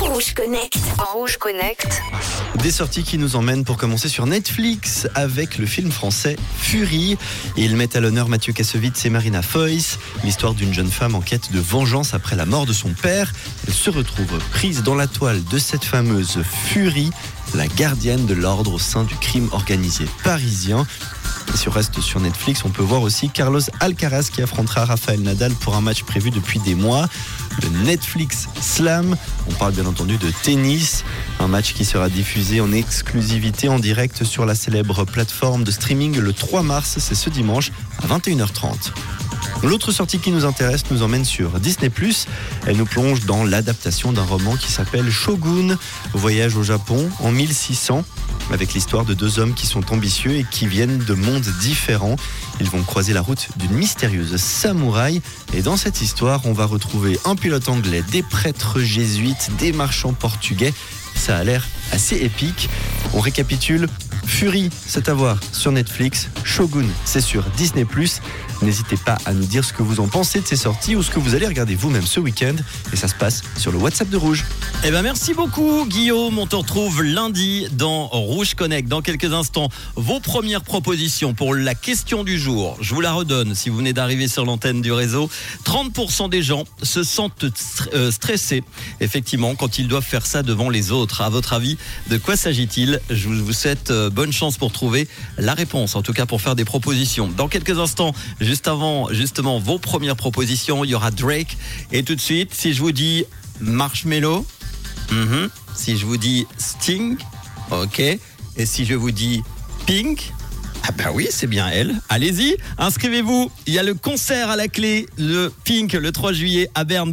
Rouge Connect. Rouge Connect. Des sorties qui nous emmènent pour commencer sur Netflix avec le film français Fury. Ils mettent à l'honneur Mathieu Kassovitz et Marina Foïs. L'histoire d'une jeune femme en quête de vengeance après la mort de son père. Elle se retrouve prise dans la toile de cette fameuse Fury, la gardienne de l'ordre au sein du crime organisé parisien. Et si on reste sur Netflix, on peut voir aussi Carlos Alcaraz qui affrontera Rafael Nadal pour un match prévu depuis des mois. Le Netflix Slam. On parle bien entendu de tennis. Un match qui sera diffusé en exclusivité en direct sur la célèbre plateforme de streaming le 3 mars. C'est ce dimanche à 21h30. L'autre sortie qui nous intéresse nous emmène sur Disney ⁇ Elle nous plonge dans l'adaptation d'un roman qui s'appelle Shogun, Voyage au Japon en 1600 avec l'histoire de deux hommes qui sont ambitieux et qui viennent de mondes différents. Ils vont croiser la route d'une mystérieuse samouraï. Et dans cette histoire, on va retrouver un pilote anglais, des prêtres jésuites, des marchands portugais. Ça a l'air assez épique. On récapitule. Fury, c'est à voir sur Netflix. Shogun, c'est sur Disney ⁇ N'hésitez pas à nous dire ce que vous en pensez de ces sorties ou ce que vous allez regarder vous-même ce week-end. Et ça se passe sur le WhatsApp de Rouge. Eh ben merci beaucoup Guillaume. On te retrouve lundi dans Rouge Connect. Dans quelques instants, vos premières propositions pour la question du jour. Je vous la redonne si vous venez d'arriver sur l'antenne du réseau. 30% des gens se sentent euh, stressés, effectivement, quand ils doivent faire ça devant les autres. À votre avis, de quoi s'agit-il? Je vous souhaite euh, bonne chance pour trouver la réponse, en tout cas pour faire des propositions. Dans quelques instants, juste avant justement vos premières propositions, il y aura Drake. Et tout de suite, si je vous dis Marshmello, Mhm. Si je vous dis Sting, ok. Et si je vous dis Pink, ah bah oui, c'est bien elle. Allez-y, inscrivez-vous. Il y a le concert à la clé, le Pink, le 3 juillet à Berne.